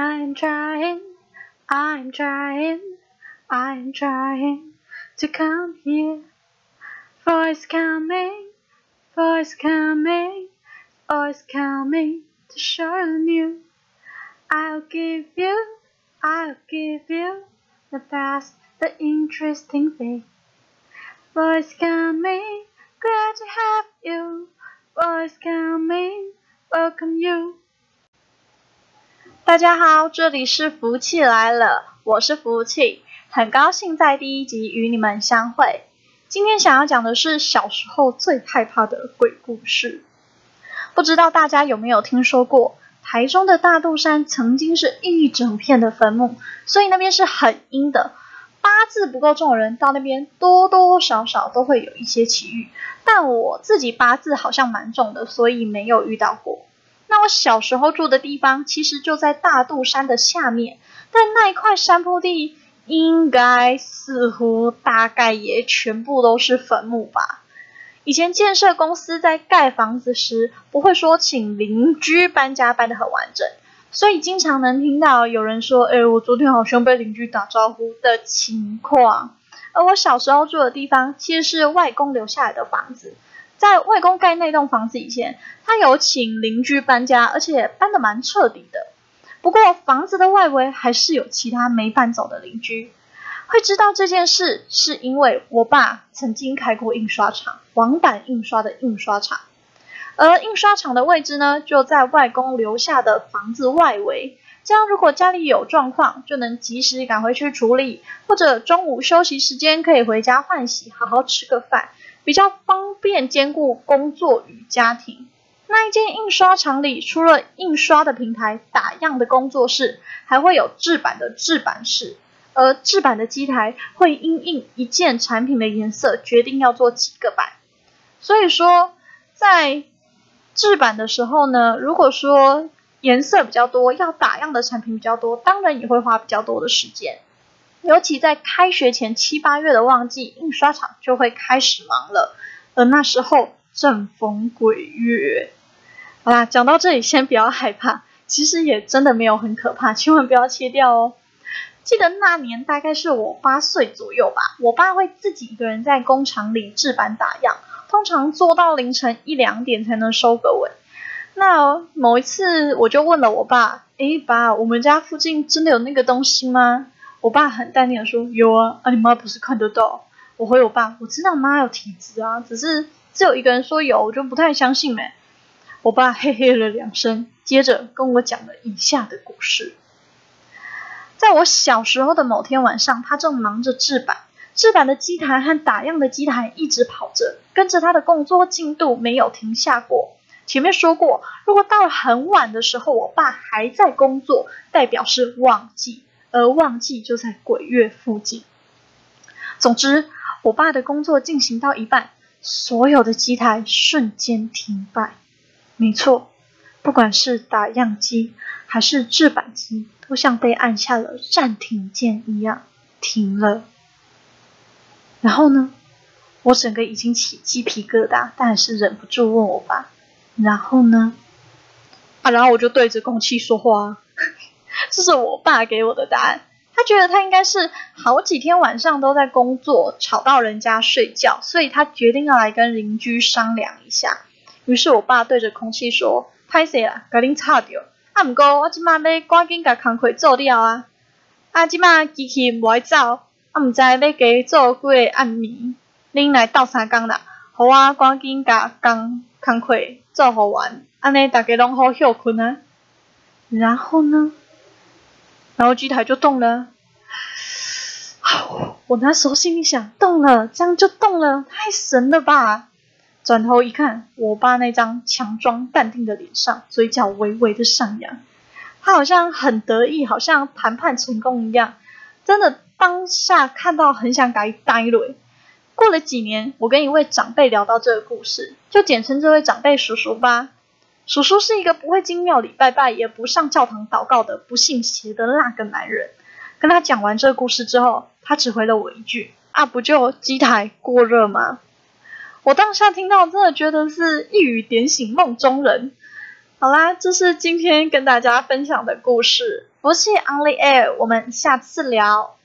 I'm trying, I'm trying, I'm trying to come here. Voice coming, voice coming, voice coming to show you. I'll give you, I'll give you the best, the interesting thing. Voice coming, glad to have you. Voice coming, welcome you. 大家好，这里是福气来了，我是福气，很高兴在第一集与你们相会。今天想要讲的是小时候最害怕的鬼故事。不知道大家有没有听说过，台中的大肚山曾经是一整片的坟墓，所以那边是很阴的。八字不够重的人到那边多多少少都会有一些奇遇，但我自己八字好像蛮重的，所以没有遇到过。那我小时候住的地方其实就在大肚山的下面，但那一块山坡地应该似乎大概也全部都是坟墓吧。以前建设公司在盖房子时，不会说请邻居搬家搬得很完整，所以经常能听到有人说：“哎，我昨天好像被邻居打招呼”的情况。而我小时候住的地方其实是外公留下来的房子。在外公盖那栋房子以前，他有请邻居搬家，而且搬得蛮彻底的。不过房子的外围还是有其他没搬走的邻居。会知道这件事，是因为我爸曾经开过印刷厂，网版印刷的印刷厂。而印刷厂的位置呢，就在外公留下的房子外围。这样如果家里有状况，就能及时赶回去处理，或者中午休息时间可以回家换洗，好好吃个饭。比较方便兼顾工作与家庭。那一间印刷厂里，除了印刷的平台、打样的工作室，还会有制版的制版室。而制版的机台会因应一件产品的颜色，决定要做几个版。所以说，在制版的时候呢，如果说颜色比较多，要打样的产品比较多，当然也会花比较多的时间。尤其在开学前七八月的旺季，印刷厂就会开始忙了。而那时候正逢鬼月，好啦，讲到这里先不要害怕，其实也真的没有很可怕，千万不要切掉哦。记得那年大概是我八岁左右吧，我爸会自己一个人在工厂里制版打样，通常做到凌晨一两点才能收个尾。那某一次我就问了我爸：“诶，爸，我们家附近真的有那个东西吗？”我爸很淡定的说：“有啊，啊你妈不是看得到？”我回我爸：“我知道妈有体质啊，只是只有一个人说有，我就不太相信呗。”我爸嘿嘿了两声，接着跟我讲了以下的故事。在我小时候的某天晚上，他正忙着制版，制版的机台和打样的机台一直跑着，跟着他的工作进度没有停下过。前面说过，如果到了很晚的时候，我爸还在工作，代表是旺季。而旺季就在鬼月附近。总之，我爸的工作进行到一半，所有的机台瞬间停摆。没错，不管是打样机还是制版机，都像被按下了暂停键一样停了。然后呢，我整个已经起鸡皮疙瘩，但还是忍不住问我爸：“然后呢？”啊，然后我就对着空气说话。这是我爸给我的答案。他觉得他应该是好几天晚上都在工作，吵到人家睡觉，所以他决定要来跟邻居商量一下。于是我爸对着空气说：“歹势啦，甲恁吵着。啊，毋过我即马要赶紧甲工课做了啊。啊，即马机器无爱走，啊，毋知要加做几个暗暝。恁来斗三工啦，互我赶紧甲工工课做好完，安尼大家拢好休困啊。然后呢？”然后机台就动了，我那时候心里想，动了，这样就动了，太神了吧！转头一看，我爸那张强装淡定的脸上，嘴角微微的上扬，他好像很得意，好像谈判成功一样。真的，当下看到很想改呆了。过了几年，我跟一位长辈聊到这个故事，就简称这位长辈叔叔吧。叔叔是一个不会进庙里拜拜，也不上教堂祷告的不信邪的那个男人。跟他讲完这个故事之后，他只回了我一句：“啊，不就机台过热吗？”我当下听到，真的觉得是一语点醒梦中人。好啦，这是今天跟大家分享的故事。佛系 Only Air，我们下次聊。